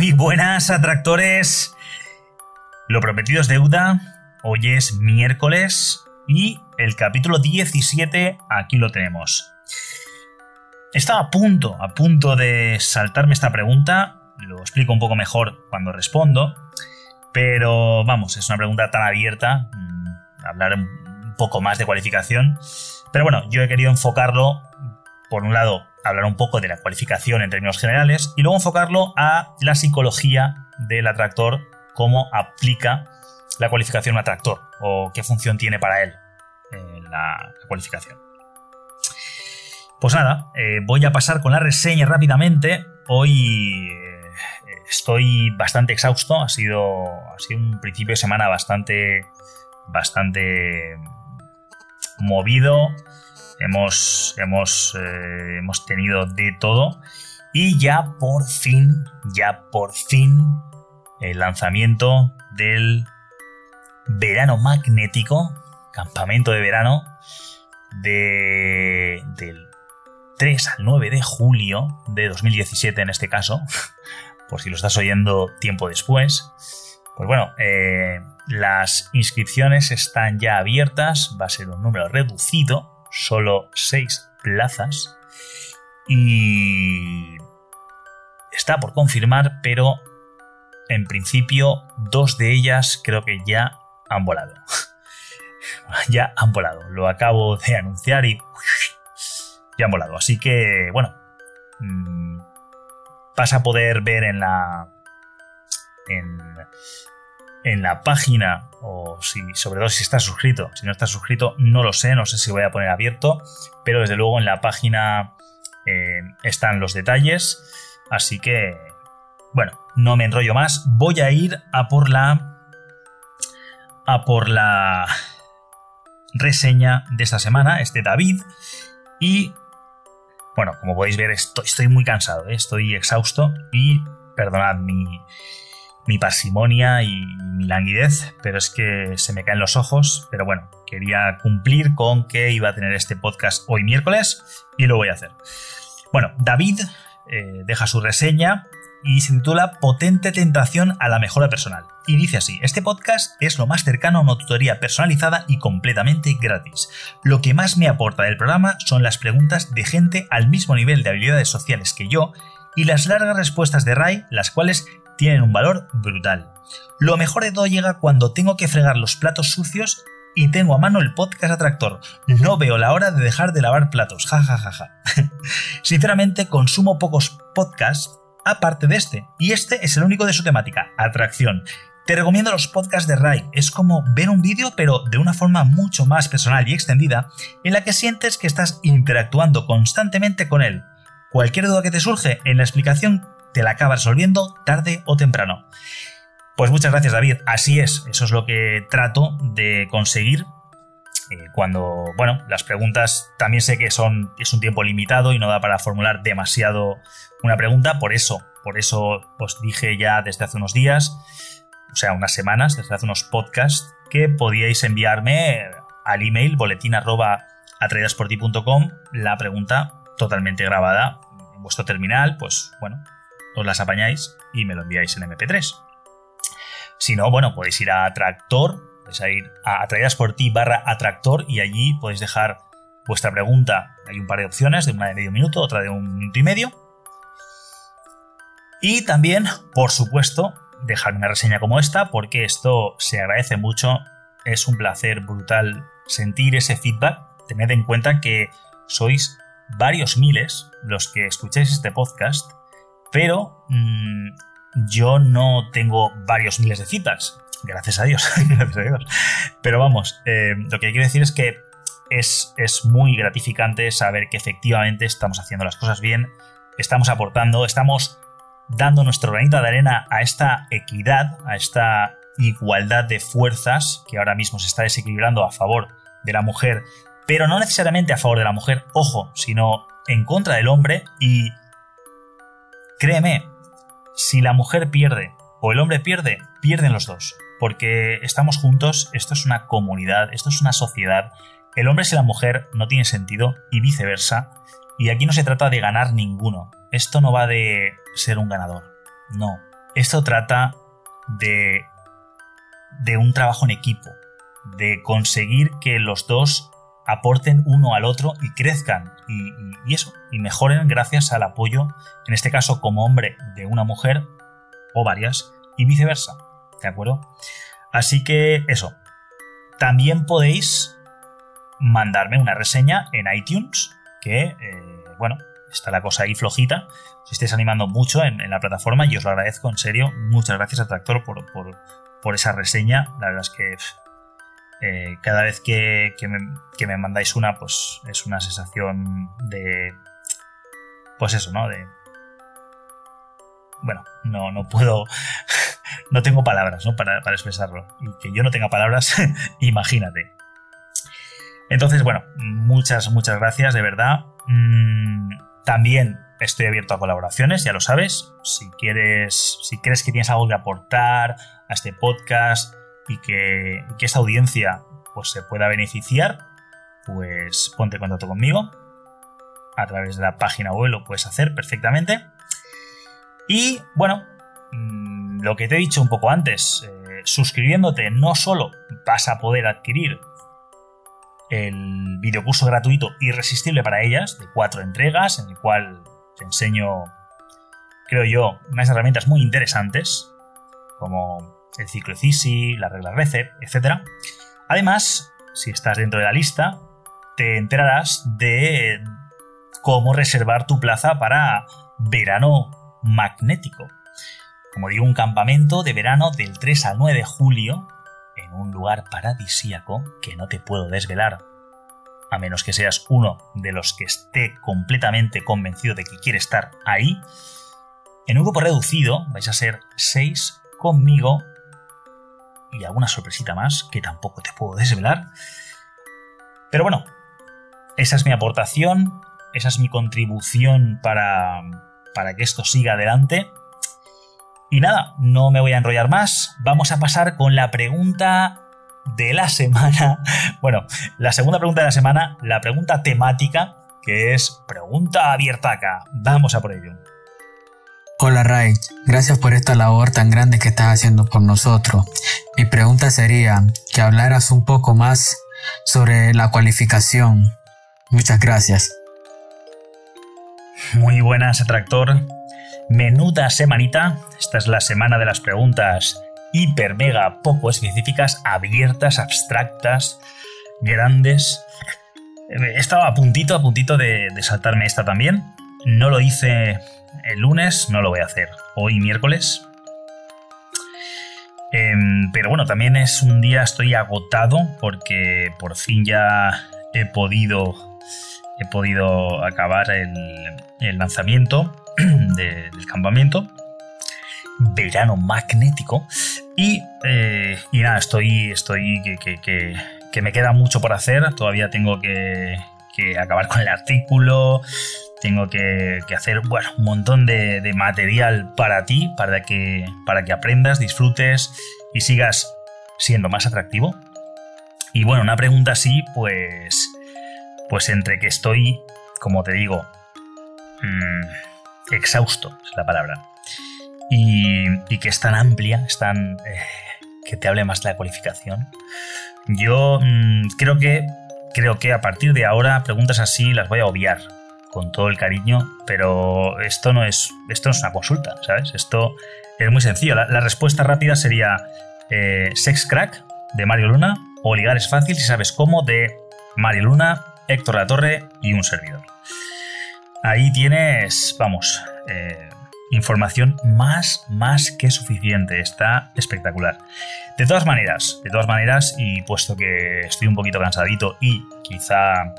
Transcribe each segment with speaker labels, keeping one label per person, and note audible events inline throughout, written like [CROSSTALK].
Speaker 1: Muy buenas atractores. Lo prometido es deuda. Hoy es miércoles y el capítulo 17 aquí lo tenemos. Estaba a punto, a punto de saltarme esta pregunta. Lo explico un poco mejor cuando respondo. Pero vamos, es una pregunta tan abierta. mm, Hablar un poco más de cualificación. Pero bueno, yo he querido enfocarlo, por un lado, hablar un poco de la cualificación en términos generales y luego enfocarlo a la psicología del atractor, cómo aplica la cualificación a un atractor o qué función tiene para él eh, la, cualificación. Pues nada, eh, voy a pasar con la reseña rápidamente. Hoy eh, estoy bastante exhausto, ha sido, ha sido un principio de semana bastante, bastante movido. Hemos, hemos, eh, hemos tenido de todo. Y ya por fin, ya por fin, el lanzamiento del verano magnético, campamento de verano, de, del 3 al 9 de julio de 2017 en este caso, [LAUGHS] por si lo estás oyendo tiempo después. Pues bueno, eh, las inscripciones están ya abiertas, va a ser un número reducido, solo 6 plazas. Y está por confirmar, pero en principio dos de ellas creo que ya han volado. [LAUGHS] ya han volado. Lo acabo de anunciar y [LAUGHS] ya han volado. Así que, bueno, mm, vas a poder ver en la en, en la página o si sobre todo si estás suscrito. Si no estás suscrito, no lo sé, no sé si voy a poner abierto, pero desde luego en la página eh, están los detalles. Así que, bueno, no me enrollo más. Voy a ir a por la a por la reseña de esta semana, es de David. Y bueno, como podéis ver, estoy, estoy muy cansado, ¿eh? estoy exhausto y perdonad mi, mi parsimonia y mi languidez, pero es que se me caen los ojos. Pero bueno, quería cumplir con que iba a tener este podcast hoy miércoles y lo voy a hacer. Bueno, David eh, deja su reseña y se titula Potente tentación a la mejora personal. Y dice así, este podcast es lo más cercano a una tutoría personalizada y completamente gratis. Lo que más me aporta del programa son las preguntas de gente al mismo nivel de habilidades sociales que yo y las largas respuestas de Ray, las cuales tienen un valor brutal. Lo mejor de todo llega cuando tengo que fregar los platos sucios y tengo a mano el podcast atractor. No veo la hora de dejar de lavar platos. Ja, ja, ja, ja. [LAUGHS] Sinceramente, consumo pocos podcasts aparte de este, y este es el único de su temática, atracción. Te recomiendo los podcasts de Ray, es como ver un vídeo pero de una forma mucho más personal y extendida, en la que sientes que estás interactuando constantemente con él. Cualquier duda que te surge en la explicación te la acaba resolviendo tarde o temprano. Pues muchas gracias David, así es, eso es lo que trato de conseguir eh, cuando, bueno, las preguntas también sé que son, es un tiempo limitado y no da para formular demasiado una pregunta, por eso, por eso os dije ya desde hace unos días, o sea, unas semanas, desde hace unos podcasts, que podíais enviarme al email boletín arroba la pregunta totalmente grabada en vuestro terminal, pues bueno, os las apañáis y me lo enviáis en MP3. Si no, bueno, podéis ir a Atractor, podéis ir a Atraídas por ti barra Atractor y allí podéis dejar vuestra pregunta. Hay un par de opciones, de una de medio minuto, otra de un minuto y medio. Y también, por supuesto, dejar una reseña como esta, porque esto se agradece mucho. Es un placer brutal sentir ese feedback. Tened en cuenta que sois varios miles los que escucháis este podcast, pero mmm, yo no tengo varios miles de feedbacks. Gracias a Dios. [LAUGHS] Gracias a Dios. Pero vamos, eh, lo que quiero decir es que es, es muy gratificante saber que efectivamente estamos haciendo las cosas bien, estamos aportando, estamos dando nuestro granito de arena a esta equidad, a esta igualdad de fuerzas que ahora mismo se está desequilibrando a favor de la mujer, pero no necesariamente a favor de la mujer, ojo, sino en contra del hombre y créeme, si la mujer pierde o el hombre pierde, pierden los dos, porque estamos juntos, esto es una comunidad, esto es una sociedad, el hombre sin la mujer no tiene sentido y viceversa, y aquí no se trata de ganar ninguno, esto no va de ser un ganador, no, esto trata de de un trabajo en equipo, de conseguir que los dos aporten uno al otro y crezcan y, eso, y mejoren gracias al apoyo, en este caso como hombre de una mujer o varias, y viceversa, ¿de acuerdo? Así que eso, también podéis mandarme una reseña en iTunes, que, eh, bueno, está la cosa ahí flojita, os estáis animando mucho en, la plataforma y os lo agradezco en serio. Muchas gracias a Tractor por, por esa reseña. La verdad es que eh, cada vez que, me, mandáis una, pues es una sensación de. Pues eso, ¿no? De. Bueno, no, no puedo. [LAUGHS] no tengo palabras, ¿no? Para, expresarlo. Y que yo no tenga palabras, [LAUGHS] imagínate. Entonces, bueno, muchas, muchas gracias, de verdad. Mm, también estoy abierto a colaboraciones, ya lo sabes. Si quieres, si crees que tienes algo que aportar a este podcast y que, esta audiencia pues, se pueda beneficiar, pues ponte en contacto conmigo. A través de la página web lo puedes hacer perfectamente. Y bueno, mm, lo que te he dicho un poco antes, eh, suscribiéndote no solo vas a poder adquirir el videocurso gratuito irresistible para ellas, de cuatro entregas, en el cual te enseño, creo yo, unas herramientas muy interesantes, como el ciclo CISI, la regla RECEP, etc. Además, si estás dentro de la lista, te enterarás de cómo reservar tu plaza para verano magnético. Como digo, un campamento de verano del 3 al 9 de julio en un lugar paradisíaco que no te puedo desvelar a menos que seas uno de los que esté completamente convencido de que quiere estar ahí, en un grupo reducido vais a ser seis conmigo y alguna sorpresita más que tampoco te puedo desvelar. Pero bueno, esa es mi aportación, esa es mi contribución para, para que esto siga adelante. Y nada, no me voy a enrollar más, vamos a pasar con la pregunta de la semana. [LAUGHS] Bueno, la segunda pregunta de la semana, la pregunta temática, que es pregunta abierta acá. Vamos a por ello.
Speaker 2: Hola Ray, gracias por esta labor tan grande que estás haciendo por nosotros. Mi pregunta sería que hablaras un poco más sobre la cualificación. Muchas gracias.
Speaker 1: Muy buenas, Tractor. Menuda semanita. Esta es la semana de las preguntas hiper mega poco específicas, abiertas, abstractas, grandes. Estaba a puntito, a puntito de, saltarme esta también. No lo hice el lunes, no lo voy a hacer hoy miércoles. Em, pero bueno, también es un día, estoy agotado porque por fin ya he podido, he podido acabar el, lanzamiento [CLEARS THROAT] del campamento verano magnético. Y, eh, y nada, estoy, estoy que, me queda mucho por hacer. Todavía tengo que, acabar con el artículo. Tengo que, hacer bueno, un montón de, material para ti, para que, para que aprendas, disfrutes y sigas siendo más atractivo. Y bueno, una pregunta así, pues. Pues entre que estoy, como te digo, mm, exhausto es la palabra y, que es tan amplia, es tan, eh, que te hable más de la cualificación. Yo mm, creo que creo que a partir de ahora preguntas así las voy a obviar con todo el cariño, pero esto no es esto no es una consulta, ¿sabes? Esto es muy sencillo. La, respuesta rápida sería eh, Sex Crack de Mario Luna o Ligar es fácil si sabes cómo de Mario Luna, Héctor La Torre y un servidor. Ahí tienes, vamos, eh, información más, más que suficiente. Está espectacular. De todas maneras, de todas maneras, y puesto que estoy un poquito cansadito y quizá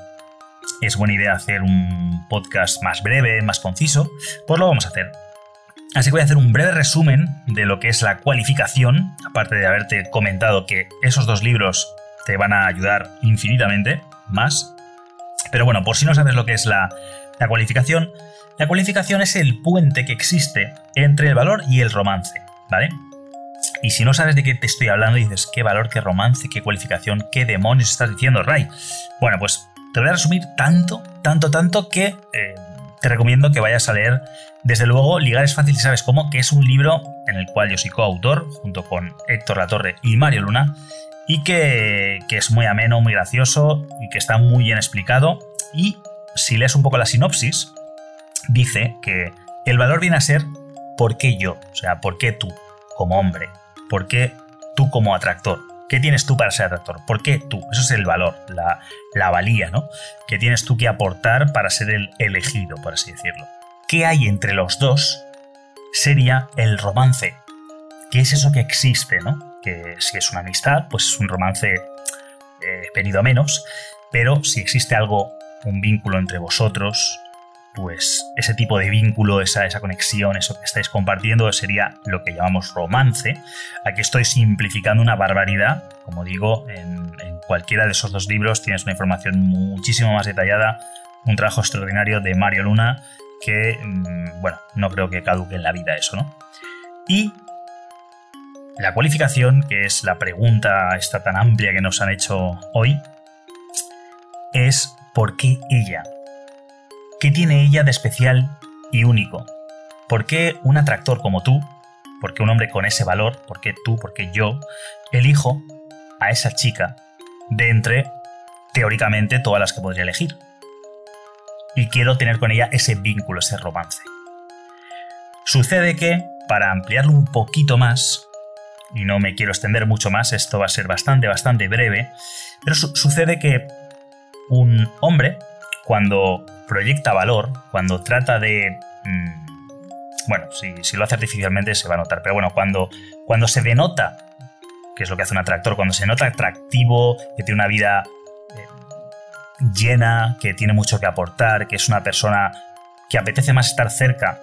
Speaker 1: es buena idea hacer un podcast más breve, más conciso, pues lo vamos a hacer. Así que voy a hacer un breve resumen de lo que es la cualificación, aparte de haberte comentado que esos dos libros te van a ayudar infinitamente más. Pero bueno, por si no sabes lo que es la, la cualificación, la cualificación es el puente que existe entre el valor y el romance, ¿vale? Y si no sabes de qué te estoy hablando dices, ¿qué valor, qué romance, qué cualificación, qué demonios estás diciendo, Ray? Bueno, pues te voy a resumir tanto, tanto, tanto que eh, te recomiendo que vayas a leer, desde luego, Ligar es fácil, ¿sabes cómo? Que es un libro en el cual yo soy coautor, junto con Héctor Latorre y Mario Luna, y que, que es muy ameno, muy gracioso y que está muy bien explicado. Y si lees un poco la sinopsis, dice que el valor viene a ser ¿por qué yo? O sea, ¿por qué tú, como hombre? ¿Por qué tú como atractor? ¿Qué tienes tú para ser atractor? ¿Por qué tú? Eso es el valor, la, valía, ¿no? ¿Qué tienes tú que aportar para ser el elegido, por así decirlo? ¿Qué hay entre los dos? Sería el romance. ¿Qué es eso que existe, no? Que si es una amistad, pues es un romance eh, venido a menos, pero si existe algo, un vínculo entre vosotros, pues ese tipo de vínculo, esa, esa conexión, eso que estáis compartiendo sería lo que llamamos romance. Aquí estoy simplificando una barbaridad. Como digo, en, cualquiera de esos dos libros tienes una información muchísimo más detallada, un trabajo extraordinario de Mario Luna que, mm, bueno, no creo que caduque en la vida eso, ¿no? Y la cualificación, que es la pregunta esta tan amplia que nos han hecho hoy, es ¿por qué ella? ¿Qué tiene ella de especial y único? ¿Por qué un atractor como tú, por qué un hombre con ese valor, por qué tú, por qué yo, elijo a esa chica de entre, teóricamente, todas las que podría elegir? Y quiero tener con ella ese vínculo, ese romance. Sucede que, para ampliarlo un poquito más, y no me quiero extender mucho más, esto va a ser bastante, bastante breve, pero sucede que un hombre, cuando proyecta valor, cuando trata de... Mm, bueno, si, lo hace artificialmente se va a notar, pero bueno, cuando, cuando se denota, que es lo que hace un atractor, cuando se nota atractivo, que tiene una vida eh, llena, que tiene mucho que aportar, que es una persona que apetece más estar cerca,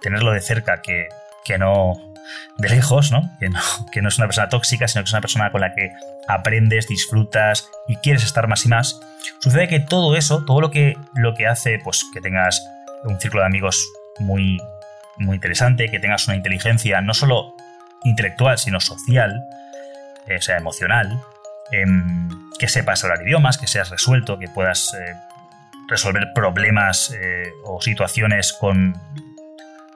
Speaker 1: tenerlo de cerca que, que no de lejos, ¿no? Que, ¿no? es una persona tóxica, sino que es una persona con la que aprendes, disfrutas y quieres estar más y más, sucede que todo eso, todo lo que, lo que hace pues, que tengas un círculo de amigos muy, muy interesante, que tengas una inteligencia no solo intelectual, sino social, eh, sea, emocional, em, que sepas hablar idiomas, que seas resuelto, que puedas eh, resolver problemas eh, o situaciones con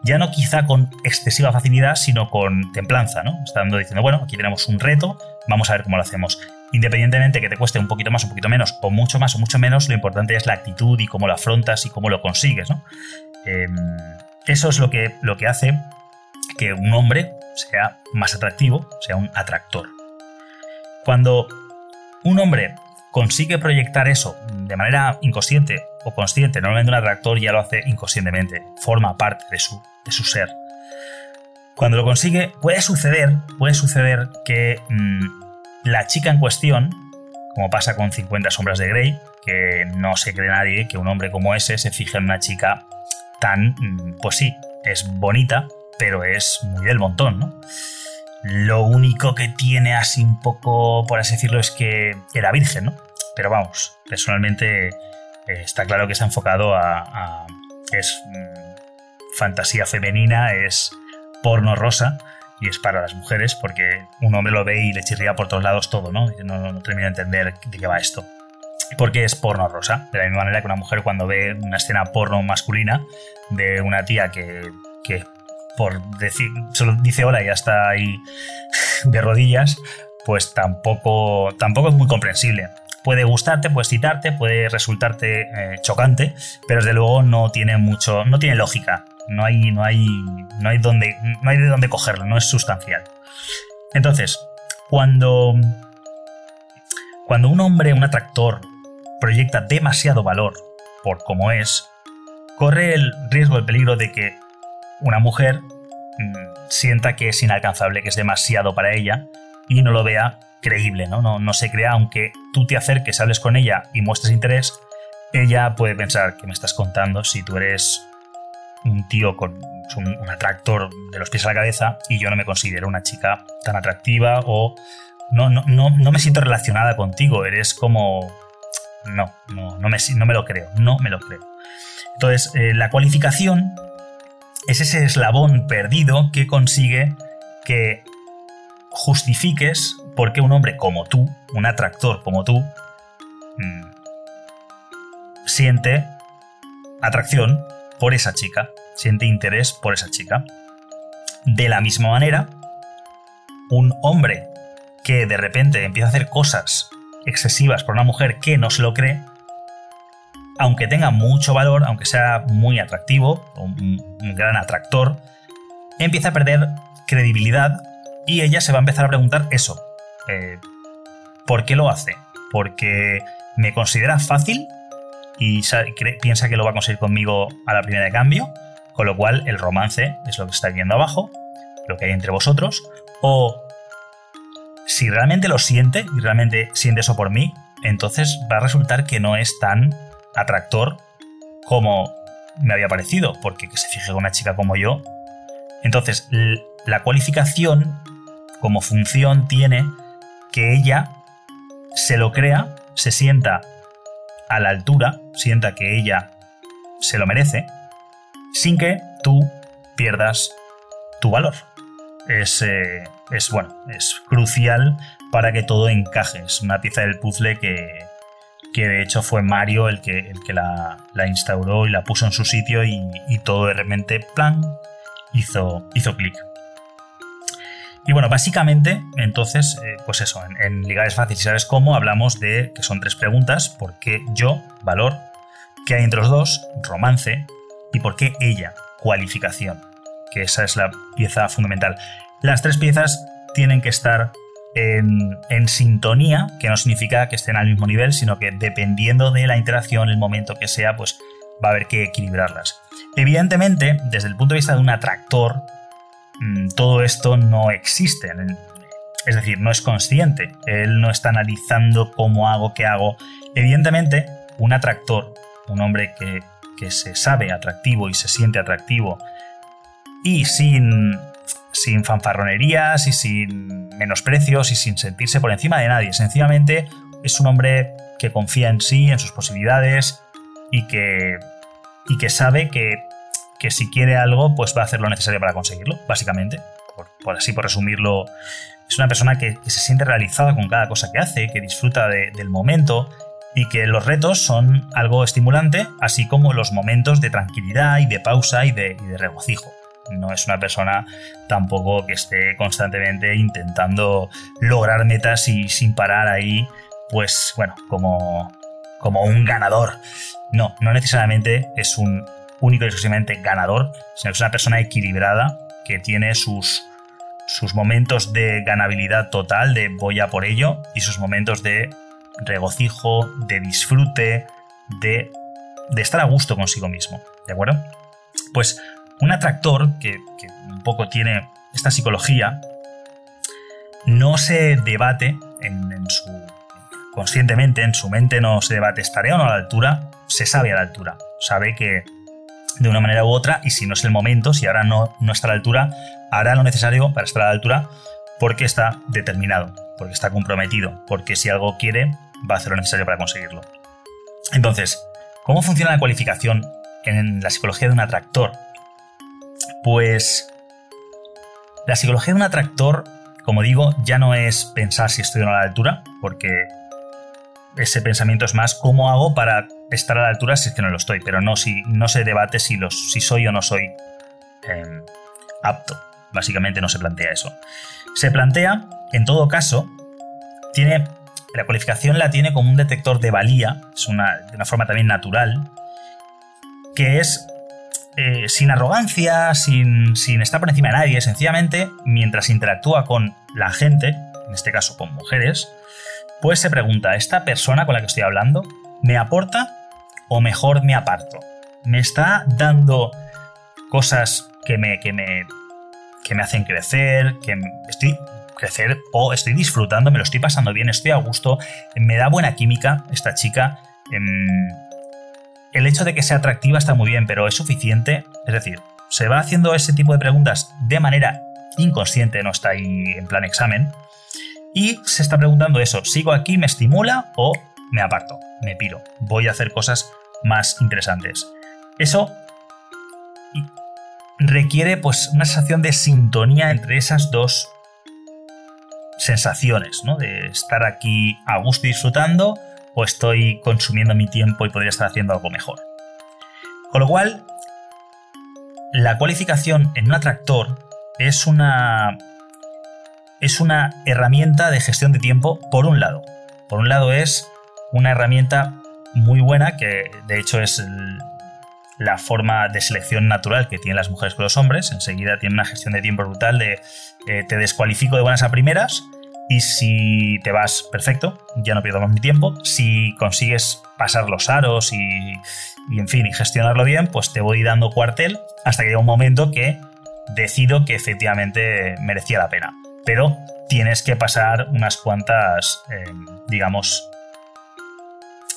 Speaker 1: ya no quizá con excesiva facilidad, sino con templanza, ¿no? Estando diciendo, bueno, aquí tenemos un reto, vamos a ver cómo lo hacemos. Independientemente que te cueste un poquito más, un poquito menos, o mucho más o mucho menos, lo importante es la actitud y cómo lo afrontas y cómo lo consigues. Em, eso es lo que, lo que hace que un hombre sea más atractivo, sea un atractor. Cuando un hombre consigue proyectar eso de manera inconsciente consciente, normalmente un atractor ya lo hace inconscientemente, forma parte de su, de su ser. Cuando lo consigue, puede suceder, puede suceder que mm, la chica en cuestión, como pasa con 50 sombras de Grey, que no se cree nadie que un hombre como ese se fije en una chica tan, mm, pues sí, es bonita, pero es muy del montón, ¿no? Lo único que tiene así un poco, por así decirlo, es que era virgen, ¿no? Pero vamos, personalmente está claro que está enfocado a... es mm, fantasía femenina, es porno rosa y es para las mujeres porque un hombre lo ve y le chirría por todos lados todo, ¿no? No, no, no termina de entender de qué va esto. Porque es porno rosa. De la misma manera que una mujer cuando ve una escena porno masculina de una tía que, que por decir, solo dice hola y ya está ahí de rodillas, pues tampoco, tampoco es muy comprensible. Puede gustarte, puede citarte, puede resultarte eh, chocante, pero desde luego no tiene mucho, no tiene lógica. No hay, no hay, no hay donde, no hay de dónde cogerlo, no es sustancial. Entonces, cuando, cuando un hombre, un atractor, proyecta demasiado valor por cómo es, corre el riesgo, el peligro de que una mujer mm, sienta que es inalcanzable, que es demasiado para ella y no lo vea creíble, ¿no? No, no se crea, aunque tú te acerques, hables con ella y muestres interés, ella puede pensar que me estás contando si tú eres un tío con un, atractor de los pies a la cabeza y yo no me considero una chica tan atractiva o no, no, no, me siento relacionada contigo, eres como... No, no, no, me, no me lo creo, no me lo creo. Entonces, eh, la cualificación es ese eslabón perdido que consigue que justifiques por qué un hombre como tú, un atractor como tú, mm, siente atracción por esa chica, siente interés por esa chica. De la misma manera, un hombre que de repente empieza a hacer cosas excesivas por una mujer que no se lo cree, aunque tenga mucho valor, aunque sea muy atractivo, un, gran atractor, empieza a perder credibilidad y ella se va a empezar a preguntar eso. Eh, ¿Por qué lo hace? ¿Porque me considera fácil y piensa que lo va a conseguir conmigo a la primera de cambio? Con lo cual el romance es lo que está viendo abajo, lo que hay entre vosotros. O si realmente lo siente y realmente siente eso por mí, entonces va a resultar que no es tan atractor como me había parecido, porque que se fije con una chica como yo. Entonces, la cualificación como función tiene que ella se lo crea, se sienta a la altura, sienta que ella se lo merece, sin que tú pierdas tu valor. Es, eh, es bueno, es crucial para que todo encaje. Es una pieza del puzzle que, que de hecho fue Mario el que, el que la, instauró y la puso en su sitio y, todo de repente, plan, hizo, hizo clic. Y bueno, básicamente, entonces, eh, pues eso, en, en Ligar es fácil, si sabes cómo, hablamos de que son tres preguntas, ¿por qué yo, valor? ¿Qué hay entre los dos? Romance. ¿Y por qué ella? Cualificación. Que esa es la pieza fundamental. Las tres piezas tienen que estar en, sintonía, que no significa que estén al mismo nivel, sino que dependiendo de la interacción, el momento que sea, pues va a haber que equilibrarlas. Evidentemente, desde el punto de vista de un atractor, todo esto no existe. Es decir, no es consciente. Él no está analizando cómo hago, qué hago. Evidentemente, un atractor, un hombre que, que se sabe atractivo y se siente atractivo y sin sin fanfarronerías y sin menosprecios y sin sentirse por encima de nadie. Sencillamente es un hombre que confía en sí, en sus posibilidades y que, y que sabe que, que si quiere algo, pues va a hacer lo necesario para conseguirlo, básicamente. Por, así, por resumirlo, es una persona que, se siente realizada con cada cosa que hace, que disfruta del momento y que los retos son algo estimulante, así como los momentos de tranquilidad y de pausa y de regocijo no es una persona tampoco que esté constantemente intentando lograr metas y sin parar ahí, pues bueno, como, como un ganador. No, no necesariamente es un único y exclusivamente ganador, sino que es una persona equilibrada que tiene sus, sus momentos de ganabilidad total, de voy a por ello, y sus momentos de regocijo, de disfrute, de, de estar a gusto consigo mismo. ¿De acuerdo? Pues un atractor que, un poco tiene esta psicología no se debate en, su conscientemente en su mente no se debate estaré o no a la altura se sabe a la altura sabe que de una manera u otra y si no es el momento si ahora no, no está a la altura hará lo necesario para estar a la altura porque está determinado porque está comprometido porque si algo quiere va a hacer lo necesario para conseguirlo. Entonces ¿cómo funciona la cualificación en la psicología de un atractor pues la psicología de un atractor, como digo, ya no es pensar si estoy o no a la altura, porque ese pensamiento es más cómo hago para estar a la altura si es que no lo estoy, pero no, si, no se debate si, los, si soy o no soy em, apto. Básicamente no se plantea eso. Se plantea, en todo caso, tiene la cualificación la tiene como un detector de valía, es una, de una forma también natural, que es eh, sin arrogancia, sin, estar por encima de nadie, sencillamente, mientras interactúa con la gente, en este caso con mujeres, pues se pregunta, ¿esta persona con la que estoy hablando me aporta o mejor me aparto? ¿Me está dando cosas que me, que me, que me hacen crecer, que estoy crecer o estoy disfrutando, me lo estoy pasando bien, estoy a gusto, me da buena química esta chica? Em, el hecho de que sea atractiva está muy bien, pero ¿es suficiente? Es decir, se va haciendo ese tipo de preguntas de manera inconsciente, no está ahí en plan examen, y se está preguntando eso, ¿sigo aquí, me estimula o me aparto, me piro, voy a hacer cosas más interesantes? Eso requiere pues una sensación de sintonía entre esas dos sensaciones, ¿no? De estar aquí a gusto y disfrutando o estoy consumiendo mi tiempo y podría estar haciendo algo mejor. Con lo cual, la cualificación en un atractor es una es una herramienta de gestión de tiempo por un lado. Por un lado es una herramienta muy buena que de hecho es la forma de selección natural que tienen las mujeres con los hombres. Enseguida tiene una gestión de tiempo brutal de eh, te descualifico de buenas a primeras y si te vas, perfecto, ya no pierdo más mi tiempo. Si consigues pasar los aros y, y, en fin, y gestionarlo bien, pues te voy dando cuartel hasta que llega un momento que decido que efectivamente merecía la pena. Pero tienes que pasar unas cuantas, eh, digamos,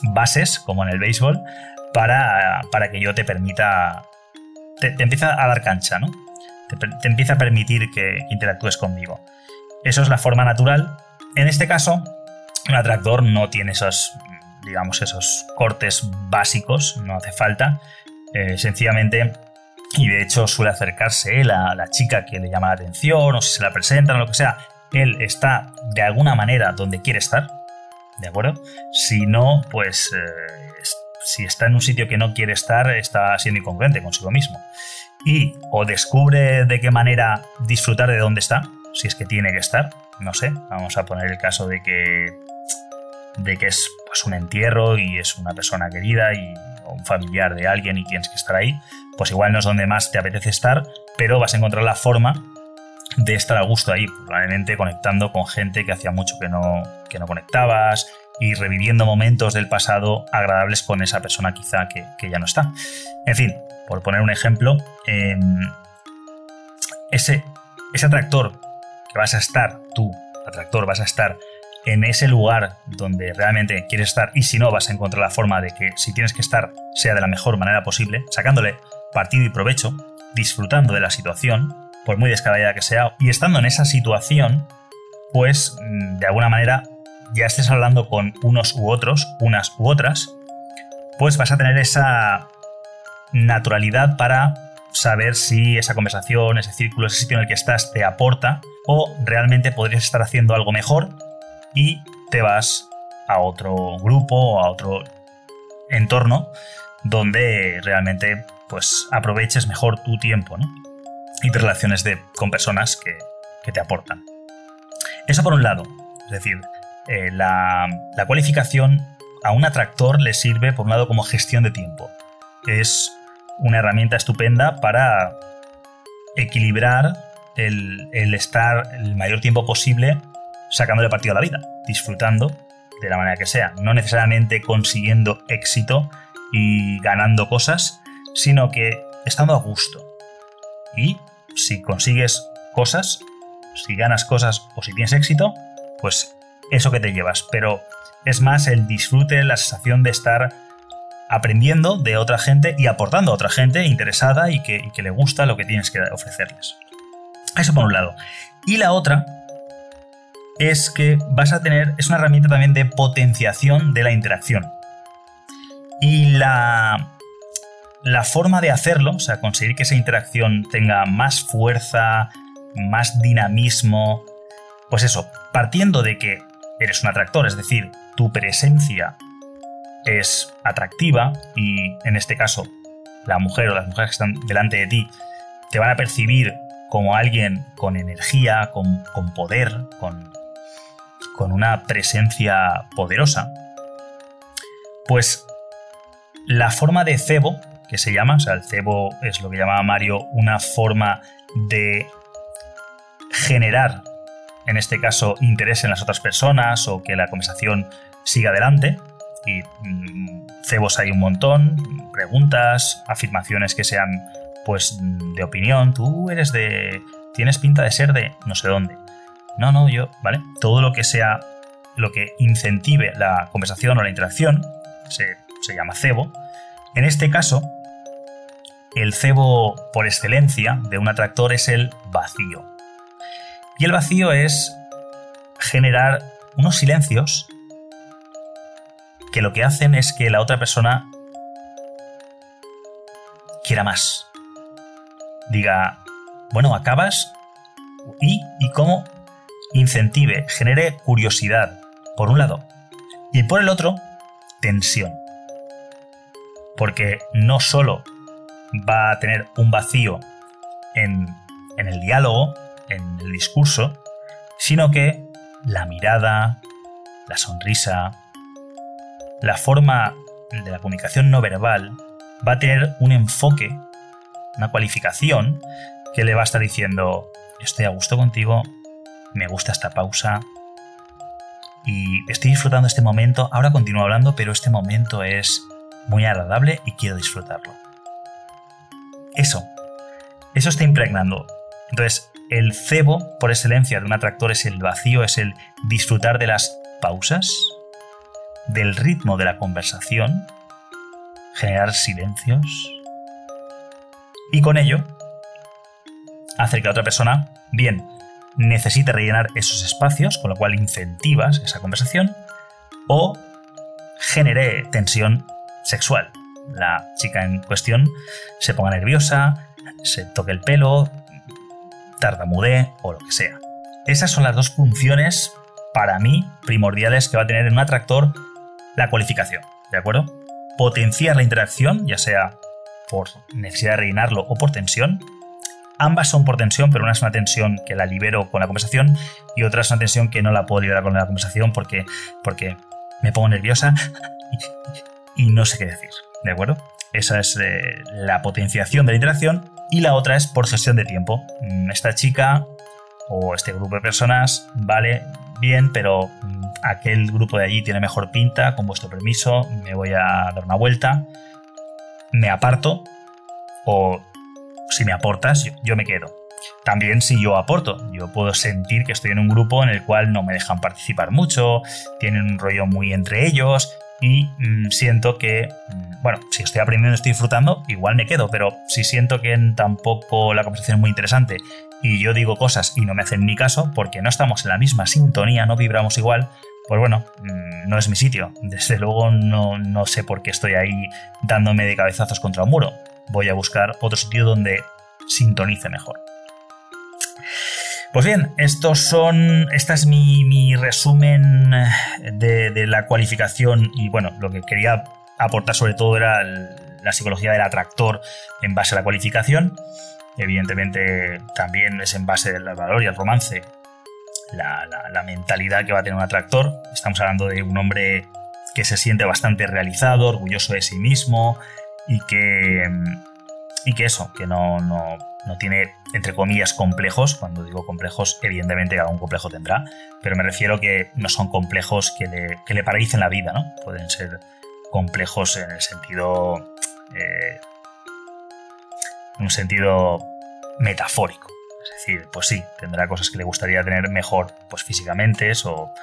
Speaker 1: bases, como en el béisbol, para, para que yo te permita, te, empieza a dar cancha, ¿no? Te, te empieza a permitir que interactúes conmigo. Eso es la forma natural. En este caso, un atractor no tiene esos, digamos, esos cortes básicos, no hace falta. Eh, sencillamente, y de hecho suele acercarse él a la chica que le llama la atención, o si se la presentan o lo que sea, él está de alguna manera donde quiere estar, ¿de acuerdo? Si no, pues eh, si está en un sitio que no quiere estar, está siendo incongruente consigo mismo. Y o descubre de qué manera disfrutar de dónde está, si es que tiene que estar, no sé, vamos a poner el caso de que de que es pues un entierro y es una persona querida y o un familiar de alguien y tienes que estar ahí, pues igual no es donde más te apetece estar, pero vas a encontrar la forma de estar a gusto ahí, probablemente conectando con gente que hacía mucho que no, que no conectabas y reviviendo momentos del pasado agradables con esa persona quizá que, ya no está. En fin, por poner un ejemplo, em, ese, ese atractor que vas a estar, tú, atractor, vas a estar en ese lugar donde realmente quieres estar y si no vas a encontrar la forma de que si tienes que estar sea de la mejor manera posible, sacándole partido y provecho, disfrutando de la situación, por muy descabellada que sea, y estando en esa situación, pues mm, de alguna manera ya estés hablando con unos u otros, unas u otras, pues vas a tener esa naturalidad para saber si esa conversación, ese círculo, ese sitio en el que estás te aporta o realmente podrías estar haciendo algo mejor y te vas a otro grupo o a otro entorno donde realmente pues aproveches mejor tu tiempo y te relaciones de, con personas que, te aportan. Eso por un lado, es decir, eh, la, la cualificación a un atractor le sirve por un lado como gestión de tiempo. Es una herramienta estupenda para equilibrar el, estar el mayor tiempo posible sacándole partido a la vida, disfrutando de la manera que sea, no necesariamente consiguiendo éxito y ganando cosas, sino que estando a gusto. Y si consigues cosas, si ganas cosas o si tienes éxito, pues eso que te llevas, pero es más el disfrute, la sensación de estar aprendiendo de otra gente y aportando a otra gente interesada y que, le gusta lo que tienes que ofrecerles. Eso por un lado. Y la otra es que vas a tener, es una herramienta también de potenciación de la interacción. Y la, la forma de hacerlo, o sea, conseguir que esa interacción tenga más fuerza, más dinamismo, pues eso, partiendo de que eres un atractor, es decir, tu presencia es atractiva y en este caso la mujer o las mujeres que están delante de ti te van a percibir como alguien con energía, con, poder, con, con una presencia poderosa, pues la forma de cebo, que se llama, o sea, el cebo es lo que llamaba Mario, una forma de generar, en este caso, interés en las otras personas o que la conversación siga adelante. Y mm, cebos hay un montón, preguntas, afirmaciones que sean pues de opinión, tú eres de... tienes pinta de ser de no sé dónde. No, no, yo, ¿vale? Todo lo que sea, lo que incentive la conversación o la interacción, se, llama cebo, En este caso, el cebo por excelencia de un atractor es el vacío. Y el vacío es generar unos silencios que lo que hacen es que la otra persona quiera más. Diga, bueno, acabas y, y cómo incentive, genere curiosidad, por un lado, y por el otro, tensión. Porque no solo va a tener un vacío en, el diálogo, en el discurso, sino que la mirada, la sonrisa, la forma de la comunicación no verbal va a tener un enfoque, una cualificación que le va a estar diciendo, estoy a gusto contigo, me gusta esta pausa y estoy disfrutando este momento, ahora continúo hablando, pero este momento es muy agradable y quiero disfrutarlo. Eso, eso está impregnando. Entonces, el cebo por excelencia de un atractor es el vacío, es el disfrutar de las pausas, del ritmo de la conversación, generar silencios y con ello hacer que la otra persona, bien, necesite rellenar esos espacios, con lo cual incentivas esa conversación, o genere tensión sexual. La chica en cuestión se ponga nerviosa, se toque el pelo, tartamude o lo que sea. Esas son las dos funciones, para mí, primordiales que va a tener en un atractor la cualificación, ¿de acuerdo? Potenciar la interacción, ya sea por necesidad de rellenarlo o por tensión. Ambas son por tensión, pero una es una tensión que la libero con la conversación y otra es una tensión que no la puedo liberar con la conversación porque, porque me pongo nerviosa y, no sé qué decir, ¿de acuerdo? Esa es eh, la potenciación de la interacción y la otra es por gestión de tiempo. Mm, esta chica o este grupo de personas vale bien, pero mm, aquel grupo de allí tiene mejor pinta, con vuestro permiso, me voy a dar una vuelta, me aparto o si me aportas, yo, me quedo. También si yo aporto, yo puedo sentir que estoy en un grupo en el cual no me dejan participar mucho, tienen un rollo muy entre ellos y mm, siento que, bueno, si estoy aprendiendo, estoy disfrutando, igual me quedo, pero si siento que tampoco la conversación es muy interesante y yo digo cosas y no me hacen ni caso porque no estamos en la misma sintonía, no vibramos igual, pues bueno, mm, no es mi sitio. Desde luego no, no sé por qué estoy ahí dándome de cabezazos contra un muro. Voy a buscar otro sitio donde sintonice mejor. Pues bien, estos son. Esta es mi, resumen de, de, la cualificación. Y bueno, lo que quería aportar sobre todo era la psicología del atractor en base a la cualificación. Evidentemente también es en base del valor y el romance la, mentalidad que va a tener un atractor. Estamos hablando de un hombre que se siente bastante realizado, orgulloso de sí mismo y que, y que eso, que no, no, no tiene, entre comillas, complejos. Cuando digo complejos, evidentemente cada un complejo tendrá, pero me refiero que no son complejos que le, que le paralicen la vida, ¿no? Pueden ser complejos en el sentido eh, en un sentido metafórico. Es decir, pues sí, tendrá cosas que le gustaría tener mejor, pues físicamente o,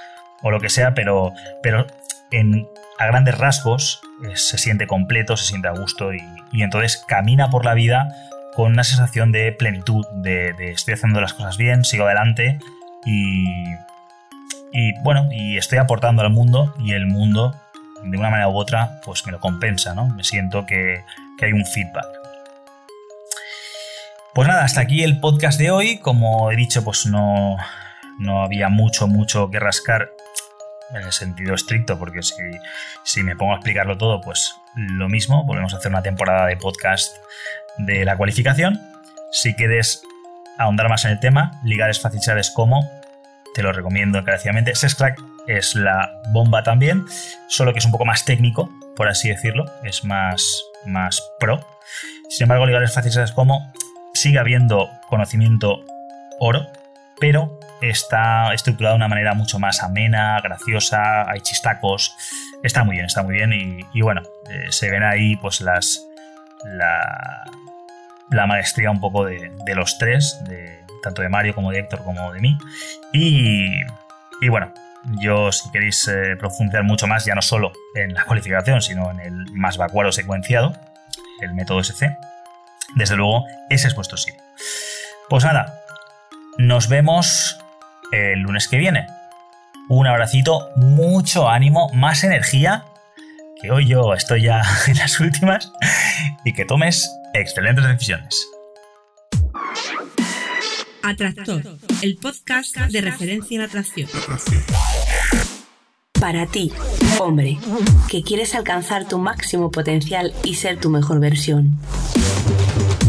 Speaker 1: o lo que sea, pero, pero en, a grandes rasgos eh, se siente completo, se siente a gusto y, entonces camina por la vida con una sensación de plenitud, de, estoy haciendo las cosas bien, sigo adelante y, y bueno, y estoy aportando al mundo y el mundo de una manera u otra pues me lo compensa, ¿no? Me siento que, que hay un feedback. Pues nada, hasta aquí el podcast de hoy. Como he dicho, pues no, no había mucho, mucho que rascar en el sentido estricto, porque si, si, me pongo a explicarlo todo, pues lo mismo. Volvemos a hacer una temporada de podcast de la cualificación. Si quieres ahondar más en el tema, ligares fáciles como, te lo recomiendo encarecidamente. Sexcrack es la bomba también, solo que es un poco más técnico, por así decirlo, es más, más pro. Sin embargo, ligares fáciles como sigue habiendo conocimiento oro, pero está estructurado de una manera mucho más amena, graciosa, hay chistacos, está muy bien, está muy bien y, bueno, eh, se ven ahí pues las la, la maestría un poco de, los tres, tanto de Mario como de Héctor como de mí y, y bueno, Yo, si queréis eh, profundizar mucho más, ya no solo en la [LAUGHS] cualificación, sino en el más vacuado secuenciado, el método SC, desde luego, ese es vuestro sitio. Pues nada, nos vemos el lunes que viene. Un abracito, mucho ánimo, más energía, que hoy yo estoy ya [LAUGHS] en las últimas, y que tomes excelentes decisiones.
Speaker 3: Atractor, el podcast de referencia en atracción.
Speaker 4: Para ti, hombre, que quieres alcanzar tu máximo potencial y ser tu mejor versión.